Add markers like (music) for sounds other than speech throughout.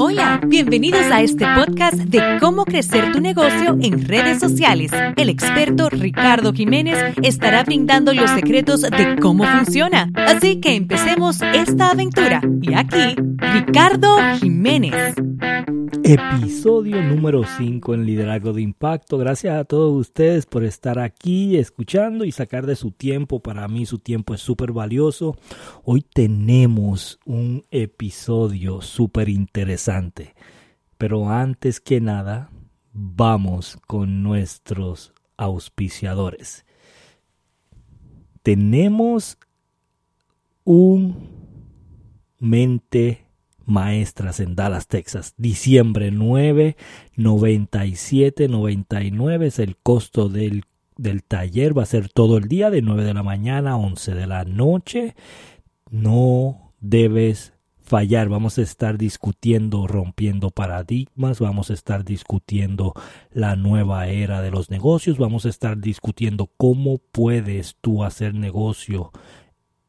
Hola, bienvenidos a este podcast de cómo crecer tu negocio en redes sociales. El experto Ricardo Jiménez estará brindando los secretos de cómo funciona. Así que empecemos esta aventura. Y aquí, Ricardo Jiménez. Episodio número 5 en Liderazgo de Impacto. Gracias a todos ustedes por estar aquí escuchando y sacar de su tiempo. Para mí su tiempo es súper valioso. Hoy tenemos un episodio súper interesante. Pero antes que nada, vamos con nuestros auspiciadores. Tenemos un mente maestras en Dallas, Texas. Diciembre 9, 97, 99 es el costo del, del taller. Va a ser todo el día de 9 de la mañana a 11 de la noche. No debes fallar. Vamos a estar discutiendo rompiendo paradigmas, vamos a estar discutiendo la nueva era de los negocios, vamos a estar discutiendo cómo puedes tú hacer negocio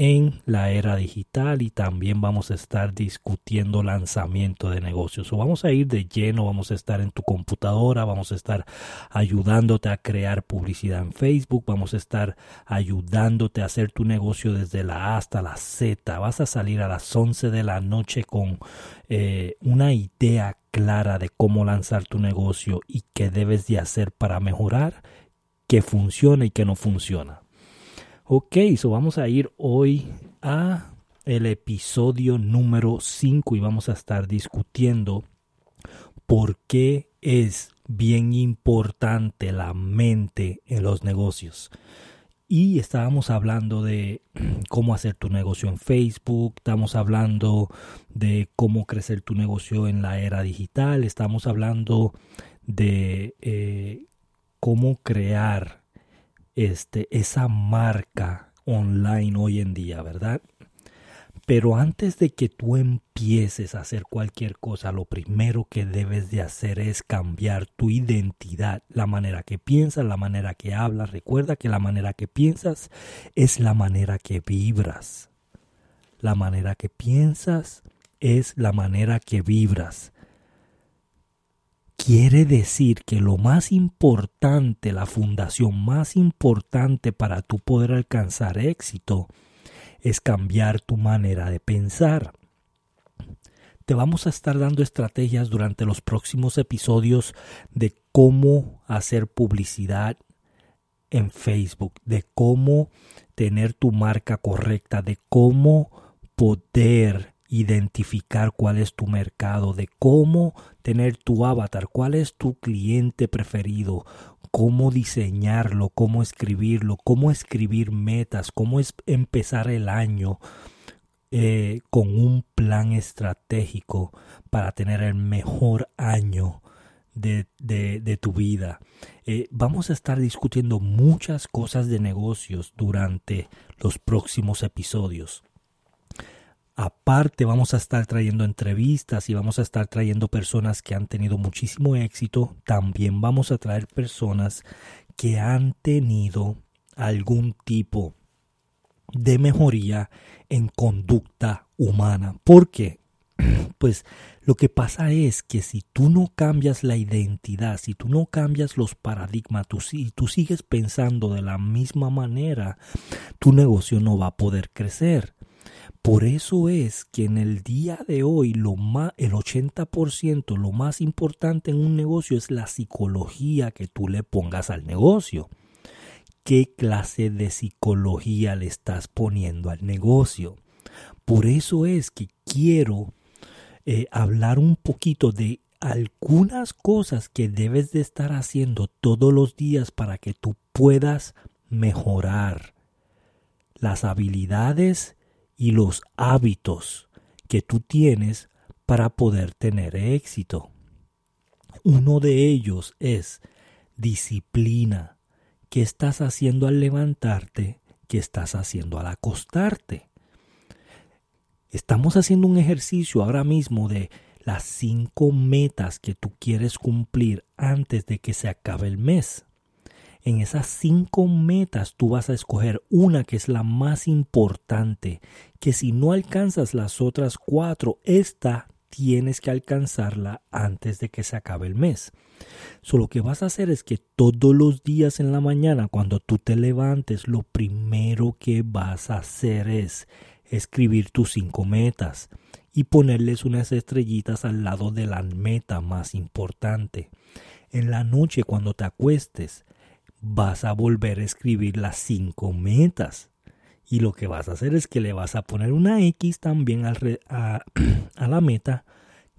en la era digital y también vamos a estar discutiendo lanzamiento de negocios. O vamos a ir de lleno, vamos a estar en tu computadora, vamos a estar ayudándote a crear publicidad en Facebook, vamos a estar ayudándote a hacer tu negocio desde la A hasta la Z. Vas a salir a las 11 de la noche con eh, una idea clara de cómo lanzar tu negocio y qué debes de hacer para mejorar, que funciona y que no funciona. Ok, so vamos a ir hoy a el episodio número 5 y vamos a estar discutiendo por qué es bien importante la mente en los negocios. Y estábamos hablando de cómo hacer tu negocio en Facebook, estamos hablando de cómo crecer tu negocio en la era digital, estamos hablando de eh, cómo crear este, esa marca online hoy en día, ¿verdad? Pero antes de que tú empieces a hacer cualquier cosa, lo primero que debes de hacer es cambiar tu identidad, la manera que piensas, la manera que hablas. Recuerda que la manera que piensas es la manera que vibras. La manera que piensas es la manera que vibras. Quiere decir que lo más importante, la fundación más importante para tu poder alcanzar éxito es cambiar tu manera de pensar. Te vamos a estar dando estrategias durante los próximos episodios de cómo hacer publicidad en Facebook, de cómo tener tu marca correcta, de cómo poder identificar cuál es tu mercado, de cómo tener tu avatar, cuál es tu cliente preferido, cómo diseñarlo, cómo escribirlo, cómo escribir metas, cómo empezar el año eh, con un plan estratégico para tener el mejor año de, de, tu vida. Eh, vamos a estar discutiendo muchas cosas de negocios durante los próximos episodios. Aparte vamos a estar trayendo entrevistas y vamos a estar trayendo personas que han tenido muchísimo éxito. También vamos a traer personas que han tenido algún tipo de mejoría en conducta humana. ¿Por qué? (clears throat) Pues lo que pasa es que si tú no cambias la identidad, si tú no cambias los paradigmas, tú, si tú sigues pensando de la misma manera, tu negocio no va a poder crecer. Por eso es que en el día de hoy lo más, el 80%, lo más importante en un negocio es la psicología que tú le pongas al negocio. ¿Qué clase de psicología le estás poniendo al negocio? Por eso es que quiero eh, hablar un poquito de algunas cosas que debes de estar haciendo todos los días para que tú puedas mejorar las habilidades y los hábitos que tú tienes para poder tener éxito. Uno de ellos es disciplina. ¿Qué estás haciendo al levantarte? ¿Qué estás haciendo al acostarte? Estamos haciendo un ejercicio ahora mismo de las cinco metas que tú quieres cumplir antes de que se acabe el mes en esas cinco metas tú vas a escoger una que es la más importante, que si no alcanzas las otras cuatro, esta tienes que alcanzarla antes de que se acabe el mes. So, lo que vas a hacer es que todos los días en la mañana, cuando tú te levantes, lo primero que vas a hacer es escribir tus cinco metas y ponerles unas estrellitas al lado de la meta más importante. En la noche, cuando te acuestes, vas a volver a escribir las cinco metas. Y lo que vas a hacer es que le vas a poner una X también a, (clears throat) a la meta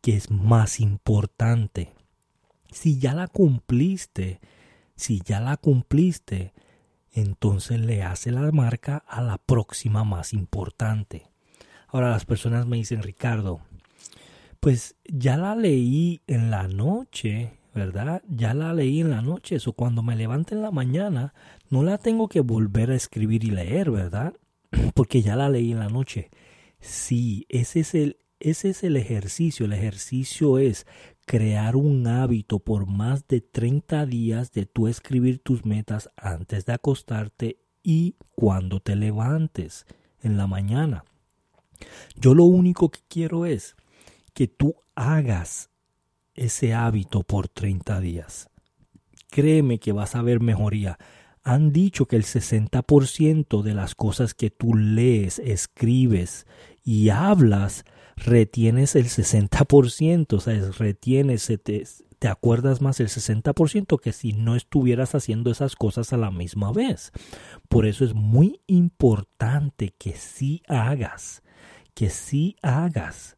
que es más importante. Si ya la cumpliste, si ya la cumpliste, entonces le hace la marca a la próxima más importante. Ahora las personas me dicen, Ricardo, pues ya la leí en la noche, ¿verdad? Ya la leí en la noche, eso cuando me levante en la mañana, no la tengo que volver a escribir y leer, ¿verdad? (clears throat) Porque ya la leí en la noche. Sí, ese es el ese es el ejercicio. El ejercicio es crear un hábito por más de 30 días de tú escribir tus metas antes de acostarte y cuando te levantes en la mañana. Yo lo único que quiero es que tú hagas ese hábito por 30 días. Créeme que vas a ver mejoría. Han dicho que el 60% de las cosas que tú lees, escribes y hablas retienes el 60%, o sea, retienes, te, te acuerdas más el 60% que si no estuvieras haciendo esas cosas a la misma vez. Por eso es muy importante que sí hagas, que sí hagas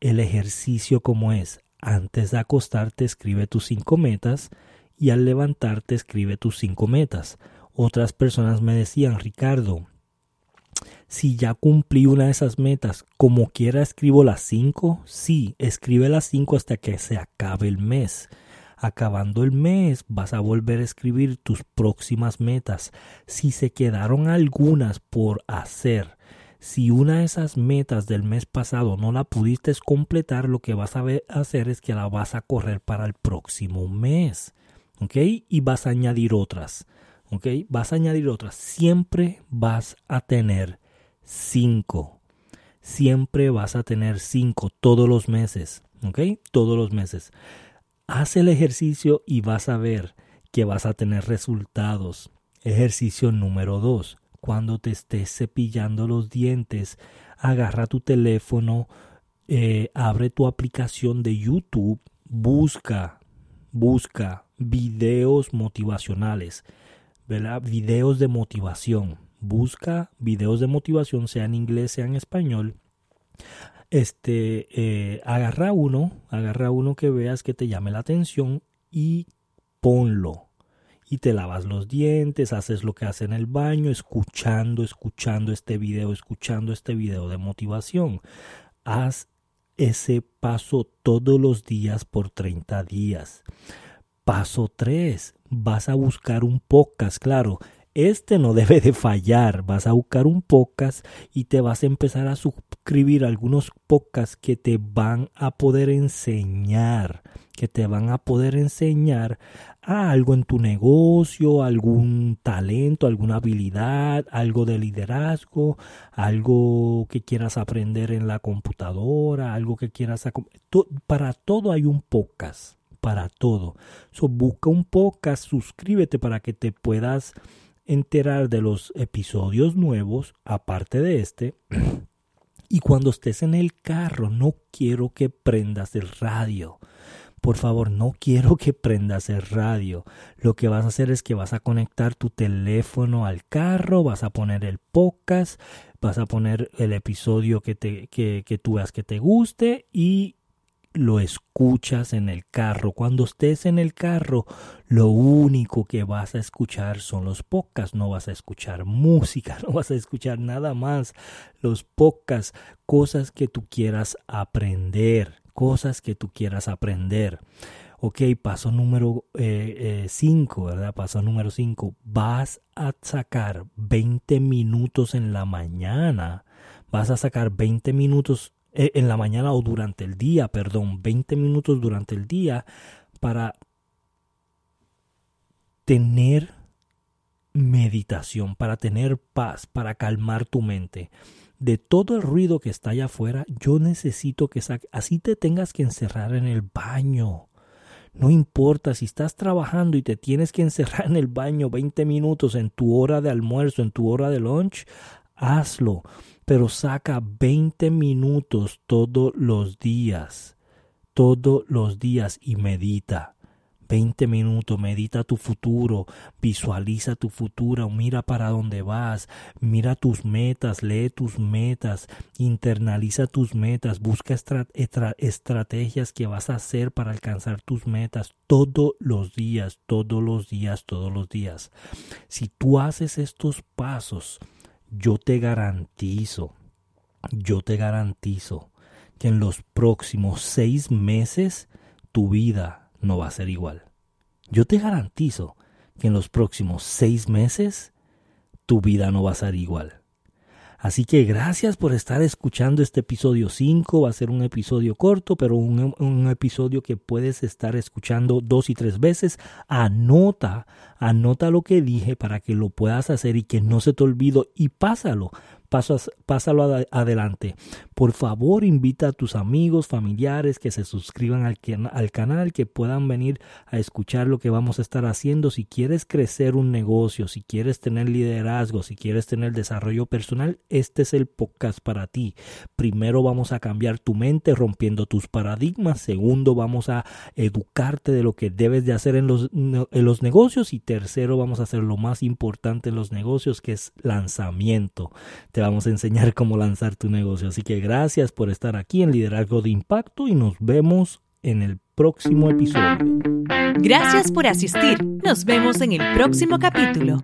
el ejercicio como es. Antes de acostarte escribe tus cinco metas y al levantarte escribe tus cinco metas. Otras personas me decían, Ricardo, si ya cumplí una de esas metas, como quiera escribo las cinco, sí, escribe las cinco hasta que se acabe el mes. Acabando el mes vas a volver a escribir tus próximas metas. Si se quedaron algunas por hacer, si una de esas metas del mes pasado no la pudiste completar, lo que vas a hacer es que la vas a correr para el próximo mes. ¿Ok? Y vas a añadir otras. ¿Ok? Vas a añadir otras. Siempre vas a tener 5. Siempre vas a tener 5 todos los meses. ¿Ok? Todos los meses. Haz el ejercicio y vas a ver que vas a tener resultados. Ejercicio número 2. Cuando te estés cepillando los dientes, agarra tu teléfono, eh, abre tu aplicación de YouTube, busca, busca videos motivacionales, ¿verdad? Videos de motivación busca videos de motivación, sea en inglés, sea en español. Este, eh, agarra uno, agarra uno que veas que te llame la atención y ponlo. Y te lavas los dientes, haces lo que hace en el baño, escuchando, escuchando este video, escuchando este video de motivación. Haz ese paso todos los días por 30 días. Paso 3. Vas a buscar un podcast, claro. Este no (laughs) debe de fallar. Vas a buscar un podcast y te vas a empezar a suscribir algunos podcasts que te van a poder enseñar, que te van a poder enseñar a algo en tu negocio, algún talento, alguna habilidad, algo de liderazgo, algo que quieras aprender en la computadora, algo que quieras... Para todo hay un podcast, para todo. So, busca un podcast, suscríbete para que te puedas enterar de los episodios nuevos, aparte de este. (clears throat) Y cuando estés en el carro, no quiero que prendas el radio. Por favor, no quiero que prendas el radio. Lo que vas a hacer es que vas a conectar tu teléfono al carro, vas a poner el podcast, vas a poner el episodio que, te, que, que tú veas que te guste y lo escuchas en el carro. Cuando estés en el carro, lo único que vas a escuchar son los podcasts. No vas a escuchar música, (laughs) no vas a escuchar nada más. Los podcasts, cosas que tú quieras aprender, cosas que tú quieras aprender. Ok, paso número 5, eh, eh, ¿verdad? Paso número 5. Vas a sacar 20 minutos en la mañana. Vas a sacar 20 minutos eh, en la mañana o durante el día, perdón, 20 minutos durante el día para tener meditación, para tener paz, para calmar tu mente. De todo el ruido que está allá afuera, yo necesito que saque, así te tengas que encerrar en el baño. No importa si estás trabajando y te tienes que encerrar en el baño 20 minutos en tu hora de almuerzo, en tu hora de lunch, hazlo, pero saca 20 minutos todos los días, todos los días y medita. 20 minutos, medita tu futuro, visualiza tu futuro, mira para dónde vas, mira tus metas, lee tus metas, internaliza tus metas, busca estrategias que vas a hacer para alcanzar tus metas todos los días, todos los días, todos los días. Si tú haces estos pasos, yo te garantizo, yo te garantizo que en los próximos seis meses tu vida no va a ser igual. Yo te garantizo que en los próximos seis meses tu vida no va a ser igual. Así que gracias por estar escuchando este episodio 5. Va a ser un episodio corto, pero un, un, episodio que puedes estar escuchando dos y tres veces. Anota, anota lo que dije para que lo puedas hacer y que no se te olvide y pásalo pásalo adelante. Por favor, invita a tus amigos, familiares que se suscriban al, al canal, que puedan venir a escuchar lo que vamos a estar haciendo. Si quieres crecer un negocio, si quieres tener liderazgo, si quieres tener desarrollo personal, este es el podcast para ti. Primero vamos a cambiar tu mente rompiendo tus paradigmas. Segundo, vamos a educarte de lo que debes de hacer en los, en los negocios. Y tercero, vamos a hacer lo más importante en los negocios, que es lanzamiento. Te vamos a enseñar (laughs) cómo lanzar tu negocio. Así que gracias por estar aquí en Liderazgo de Impacto y nos vemos en el próximo episodio. Gracias por asistir. Nos vemos en el próximo capítulo.